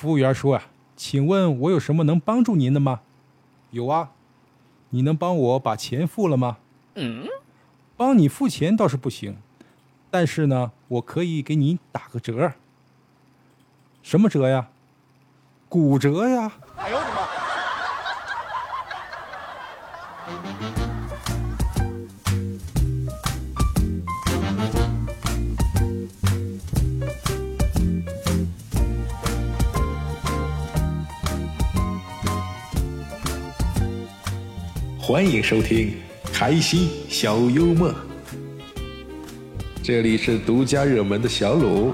服务员说啊，请问我有什么能帮助您的吗？有啊，你能帮我把钱付了吗？嗯，帮你付钱倒是不行，但是呢，我可以给你打个折。什么折呀？骨折呀！哎呦我的妈！欢迎收听开心小幽默，这里是独家热门的小鲁。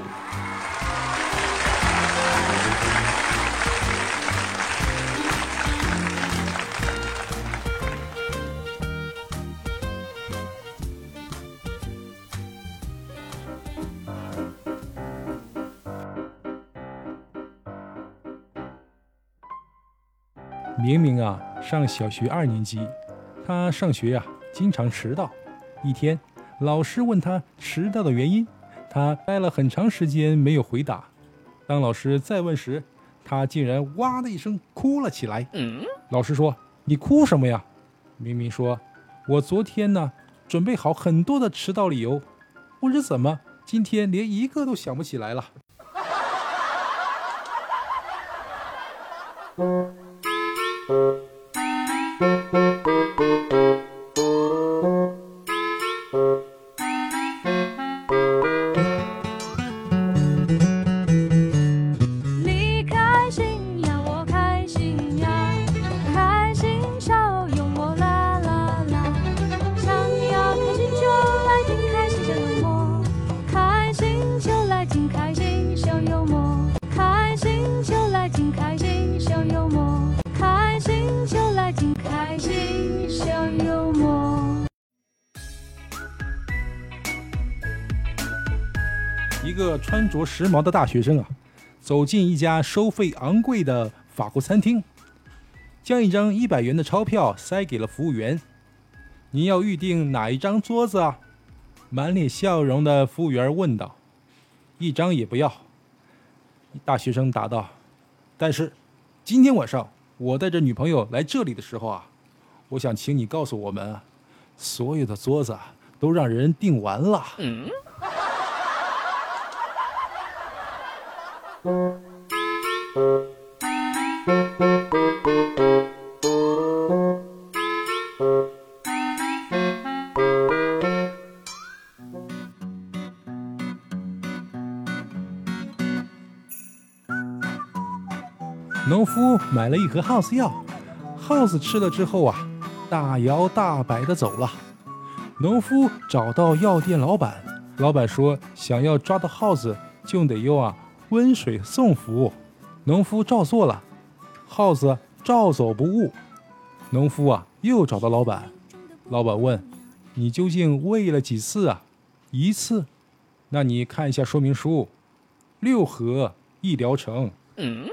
明明啊，上小学二年级，他上学呀经常迟到。一天，老师问他迟到的原因，他待了很长时间没有回答。当老师再问时，他竟然哇的一声哭了起来。老师说：“你哭什么呀？”明明说：“我昨天呢准备好很多的迟到理由，不知怎么今天连一个都想不起来了。”开心小幽默，开心就来听开心小幽默。一个穿着时髦的大学生啊，走进一家收费昂贵的法国餐厅，将一张一百元的钞票塞给了服务员。您要预定哪一张桌子啊？满脸笑容的服务员问道。一张也不要。大学生答道。但是，今天晚上我带着女朋友来这里的时候啊，我想请你告诉我们，所有的桌子都让人订完了。农夫买了一盒耗子药，耗子吃了之后啊，大摇大摆的走了。农夫找到药店老板，老板说想要抓到耗子，就得用啊温水送服。农夫照做了，耗子照走不误。农夫啊又找到老板，老板问：“你究竟喂了几次啊？”一次。那你看一下说明书，六盒一疗程。嗯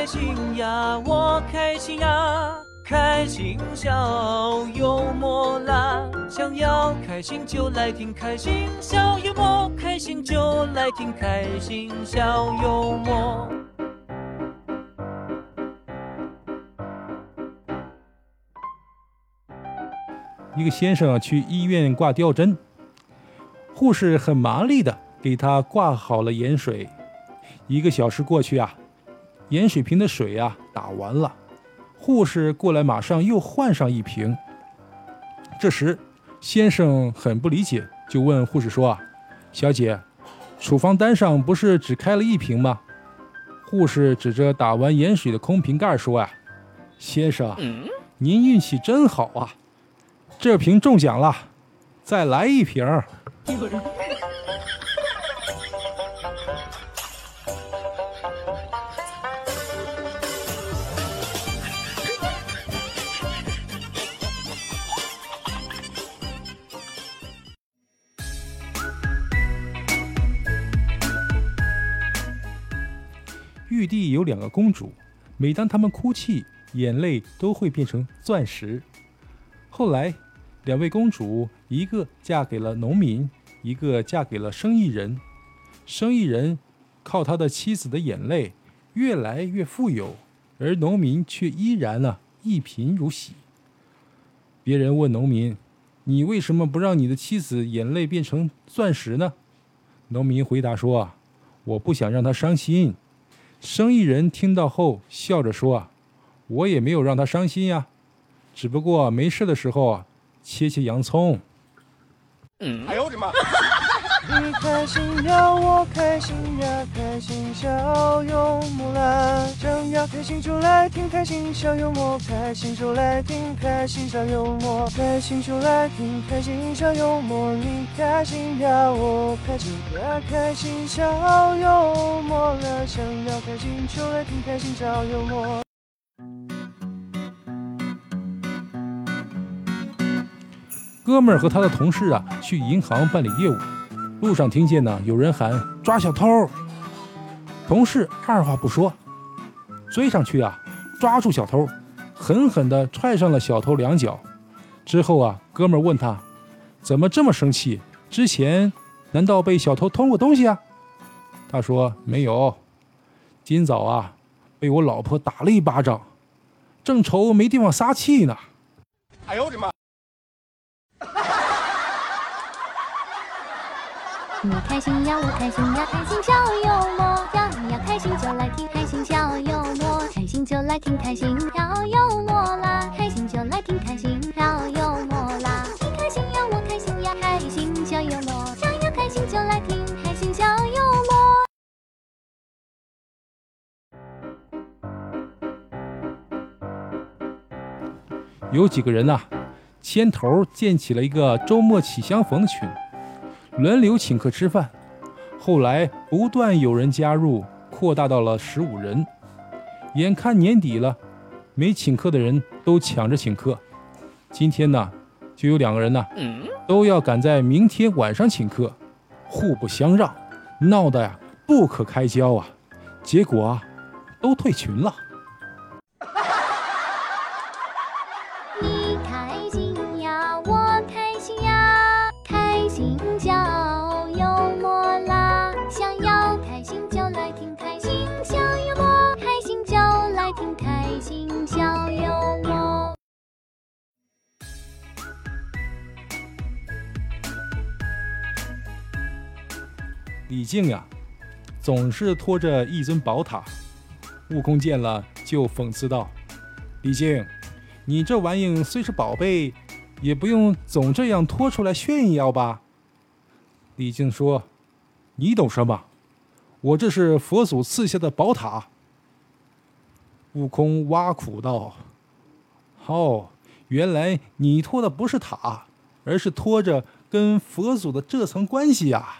开心呀，我开心呀，开心小幽默啦！想要开心就来听开心小幽默，开心就来听开心小幽默。一个先生去医院挂吊针，护士很麻利的给他挂好了盐水。一个小时过去啊，盐水瓶的水啊打完了，护士过来马上又换上一瓶。这时，先生很不理解，就问护士说：“啊，小姐，处方单上不是只开了一瓶吗？”护士指着打完盐水的空瓶盖说：“啊，先生，您运气真好啊！”这瓶中奖了，再来一瓶儿。玉帝有两个公主，每当她们哭泣，眼泪都会变成钻石。后来，两位公主，一个嫁给了农民，一个嫁给了生意人。生意人靠他的妻子的眼泪越来越富有，而农民却依然呢一贫如洗。别人问农民：“你为什么不让你的妻子眼泪变成钻石呢？”农民回答说：“，我不想让她伤心。”生意人听到后笑着说：“啊，我也没有让他伤心呀，只不过没事的时候啊，切切洋葱。”你开心呀，我开心呀，开心笑幽默啦！想要开心就来听开心笑幽默，开心就来听开心笑幽默，开心就来听开心笑幽默。你开心呀，我开心呀，开心笑幽默啦！想要开心就来听开心笑幽默。哥们儿和他的同事啊去银行办理业务，路上听见呢有人喊抓小偷，同事二话不说，追上去啊抓住小偷，狠狠地踹上了小偷两脚。之后啊，哥们问他怎么这么生气？之前难道被小偷偷过东西啊？他说没有，今早啊被我老婆打了一巴掌，正愁没地方撒气呢。你开心呀，我开心呀，开心小幽默呀，你要开心就来听开心小幽默，开心就来听开心小幽默啦，开心就来听开心小幽默啦，你开心呀，我开心呀，开心小幽默，想要开心就来听开心小幽默。有几个人呐、牵头建起了一个周末起相逢的群，轮流请客吃饭。后来不断有人加入，扩大到了十五人。眼看年底了，没请客的人都抢着请客。今天呢，就有两个人呢，都要赶在明天晚上请客，互不相让，闹得呀不可开交啊。结果啊，都退群了。李靖呀，总是拖着一尊宝塔。悟空见了，就讽刺道：“李靖，你这玩意虽是宝贝，也不用总这样拖出来炫耀吧？”李靖说：“你懂什么？我这是佛祖赐下的宝塔。”悟空挖苦道：“哦，原来你拖的不是塔，而是拖着跟佛祖的这层关系呀、